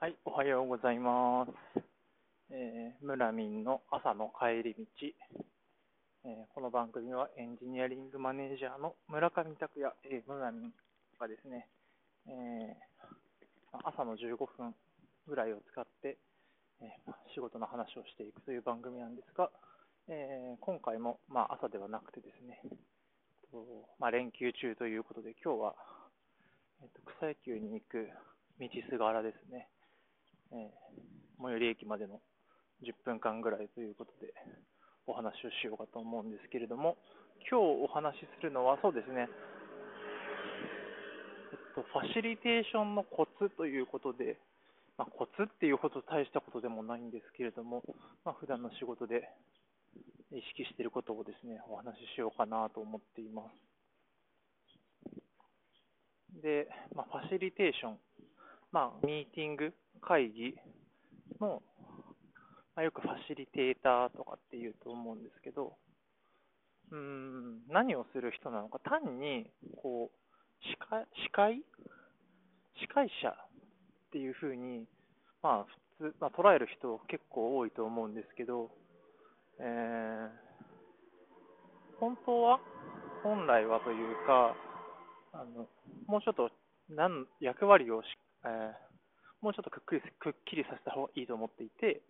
はい、おはようございます。えー、村民の朝の帰り道、えーこの番組はエンジニアリングマネージャーの村上拓也、えー、村民がですね、えー朝の15分ぐらいを使って、えー仕事の話をしていくという番組なんですが、え今回も、まあ、朝ではなくてですね、とまあ、連休中ということで、今日は、えーと草野球に行く道すがらですね、えー最寄り駅までの10分間ぐらいということでお話をしようかと思うんですけれども、今日お話しするのはそうですね、えっと、ファシリテーションのコツということで、まあ、コツっていうほど大したことでもないんですけれども、まあ、普段の仕事で意識していることをですね、お話ししようかなと思っています。で、まあ、ファシリテーション、まあ、ミーティング、会議の、まあ、よくファシリテーターとかっていうと思うんですけど、うん、何をする人なのか、単に、こう、司会、司会？司会者っていうふうに、まあ、普通、まあ、捉える人結構多いと思うんですけど、えー、本当は、本来はというか、あのもうちょっとなん役割をし、えーもうちょっとくっくっきりさせた方がいいと思っていて、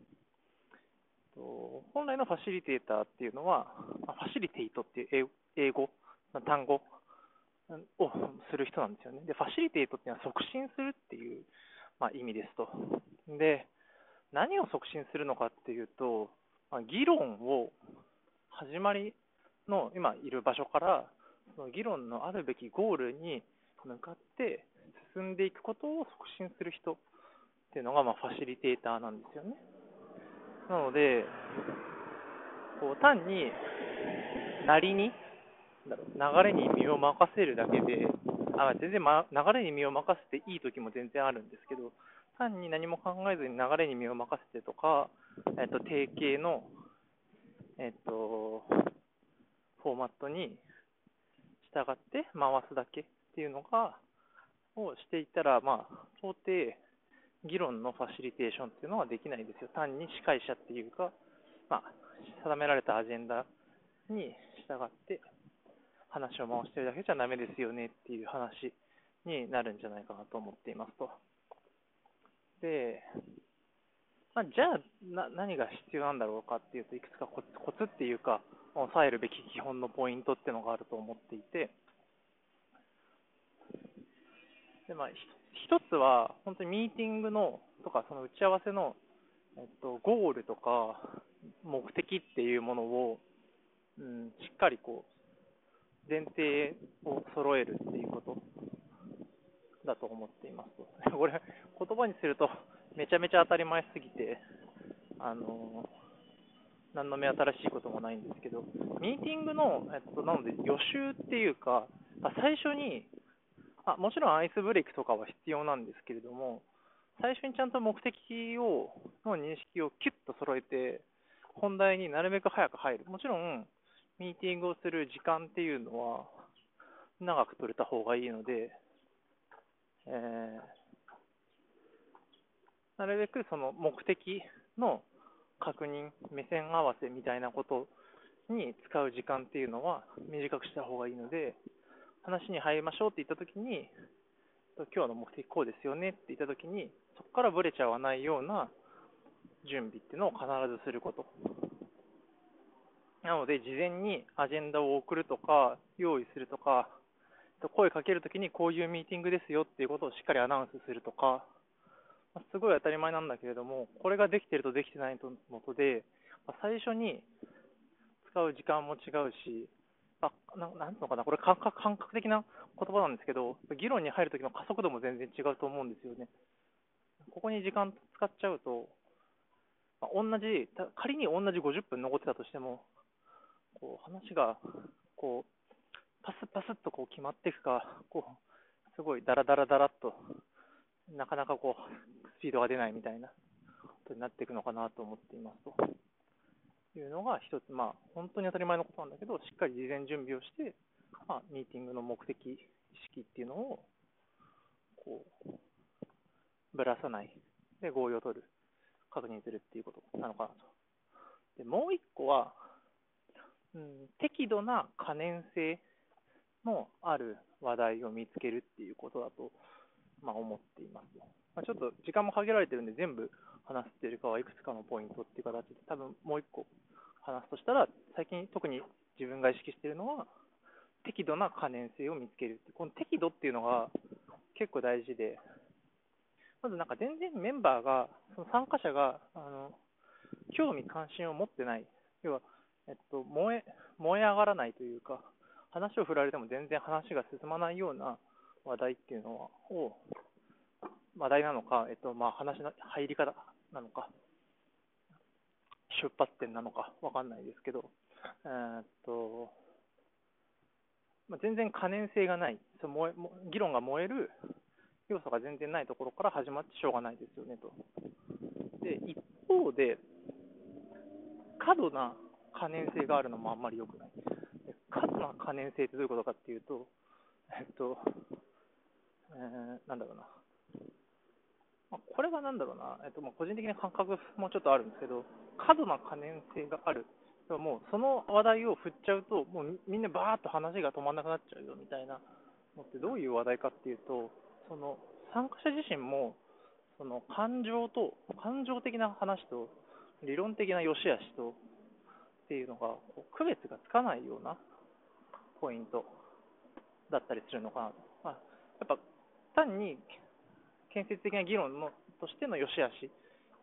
本来のファシリテーターっていうのは、ファシリテイトっていう英語、単語をする人なんですよね。で、ファシリテイトっていうのは促進するっていう、まあ、意味ですと。で、何を促進するのかっていうと、まあ、議論を始まりの今いる場所から、その議論のあるべきゴールに向かって進んでいくことを促進する人っていうのが、まあ、ファシリテーターなんですよね。なので、こう単に、なりに、流れに身を任せるだけで、あ全然、ま、流れに身を任せていい時も全然あるんですけど、単に何も考えずに流れに身を任せてとか、えっと、定型の、えっと、フォーマットに従って回すだけっていうのが、をしていたら、まあ、到底、議論のファシリテーションっていうのはできないですよ。単に司会者っていうか、まあ、定められたアジェンダに従って話を回してるだけじゃダメですよねっていう話になるんじゃないかなと思っていますと。で、まあ、じゃあな何が必要なんだろうかっていうといくつかコツコツっていうか押さえるべき基本のポイントっていうのがあると思っていてで、まあ、一つは本当にミーティングのとかその打ち合わせの、えっと、ゴールとか目的っていうものを、うん、しっかりこう前提を揃えるっていうことだと思っています。これ、言葉にするとめちゃめちゃ当たり前すぎて、あの何の目新しいこともないんですけど、ミーティングの、えっと、なので予習っていうか、最初にあ、もちろんアイスブレイクとかは必要なんですけれども、最初にちゃんと目的をの認識をキュッと揃えて、本題になるべく早く入る。もちろん、ミーティングをする時間っていうのは、長く取れた方がいいので、えーなるべくその目的の確認、目線合わせみたいなことに使う時間っていうのは短くした方がいいので、話に入りましょうって言ったときに、今日の目的こうですよねって言ったときに、そこからブレちゃわないような準備っていうのを必ずすること。なので、事前にアジェンダを送るとか、用意するとか、声かけるときにこういうミーティングですよっていうことをしっかりアナウンスするとか、すごい当たり前なんだけれども、これができてるとできてないのとで、最初に使う時間も違うし、ななんていうのかな、これ感覚感覚的な言葉なんですけど、議論に入るときの加速度も全然違うと思うんですよね。ここに時間使っちゃうと、まあ、同じ、仮に同じ50分残ってたとしても、こう話がこうパスパスっとこう決まっていくか、こうすごいダラダラダラっと、なかなかこうスピードが出ないみたいなことになっていくのかなと思っていますと。いうのが一つ、まあ、本当に当たり前のことなんだけど、しっかり事前準備をして、まあ、ミーティングの目的意識っていうのを、こう、ぶらさないで合意を取る、確認するっていうことなのかなと。でもう一個は、うん、適度な可燃性のある話題を見つけるっていうことだと、まあ、思っと時間も限られてるんで、全部話すっていうかはいくつかのポイントっていう形で、多分もう一個話すとしたら、最近特に自分が意識してるのは、適度な可燃性を見つけるこの適度っていうのが結構大事で、まずなんか全然メンバーが、その参加者が、あの、興味関心を持ってない、要は、えっと、燃え、燃え上がらないというか、話を振られても全然話が進まないような話題っていうのを、話題なのか、えっと、まあ、話の入り方なのか、出発点なのかわかんないですけど、えー、っと、まあ、全然可燃性がない、そ燃え議論が燃える要素が全然ないところから始まってしょうがないですよねと。で、一方で、過度な可燃性があるのもあんまり良くない。過度な可燃性ってどういうことかっていうと、えっと、えー、なんだろうな。まあ、これはなんだろうな、えっと、ま個人的な感覚もちょっとあるんですけど、過度な可燃性がある。もうその話題を振っちゃうと、もうみんなバーっと話が止まんなくなっちゃうよみたいなのってどういう話題かっていうと、その参加者自身もその感情と、感情的な話と理論的な良し悪しとっていうのが区別がつかないようなポイントだったりするのかなと。まあ、やっぱ単に建設的な議論のとしての良し悪し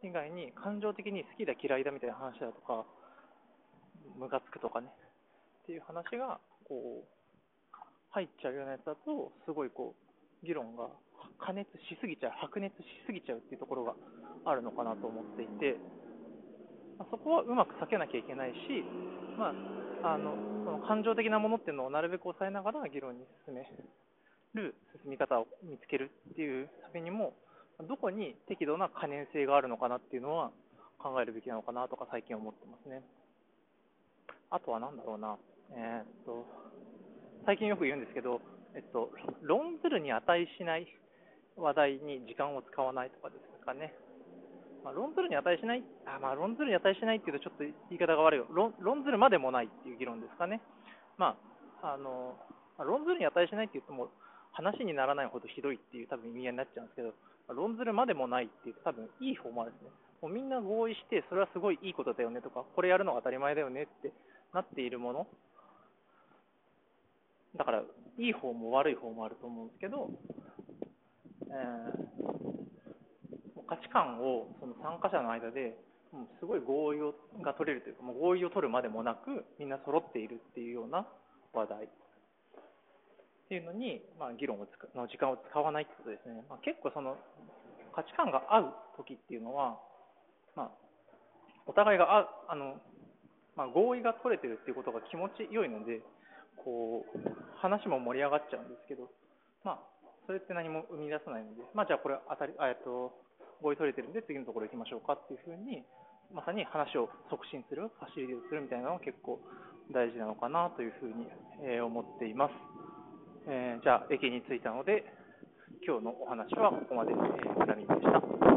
以外に感情的に好きだ嫌いだみたいな話だとか、ムカつくとかね、っていう話がこう入っちゃうようなやつだと、すごいこう議論が加熱しすぎちゃう、白熱しすぎちゃうっていうところがあるのかなと思っていて、ま、そこはうまく避けなきゃいけないし、まあ、あのその感情的なものっていうのをなるべく抑えながら議論に進める進み方を見つけるっていうためにも、どこに適度な可燃性があるのかなっていうのは考えるべきなのかなとか最近思ってますね。あとは何だろうな、えー、っと、最近よく言うんですけど、えっと、論ずるに値しない話題に時間を使わないとかですかね。まあ、論ずるに値しない、あまあ、論ずるに値しないっていうとちょっと言い方が悪いよ。論論ずるまでもないっていう議論ですかね。まあ、あの、論ずるに値しないって言っても、話にならないほどひどいっていう多分意味合いになっちゃうんですけど、論ずるまでもないっていう多分いい方もあるんですね。もうみんな合意して、それはすごいいいことだよねとか、これやるのが当たり前だよねってなっているもの。だから、いい方も悪い方もあると思うんですけど、えー、価値観をその参加者の間で、もうすごい合意をが取れるというか、もう合意を取るまでもなく、みんな揃っているっていうような話題。っていうのに、まあ、議論をつかの時間を使わないってことですね。まあ、結構その価値観が合う時っていうのは、まあ、お互いがああの、まあ、合意が取れてるっていうことが気持ち良いので、こう話も盛り上がっちゃうんですけど、まあ、それって何も生み出さないので、まあ、じゃあこれ当たり、えっと、合意取れてるんで次のところ行きましょうかっていうふうに、まさに話を促進する、ファシリティをするみたいなのが結構大事なのかなというふうに、え思っています。えー、じゃあ、駅に着いたので、今日のお話はここまで、えー、村民でした。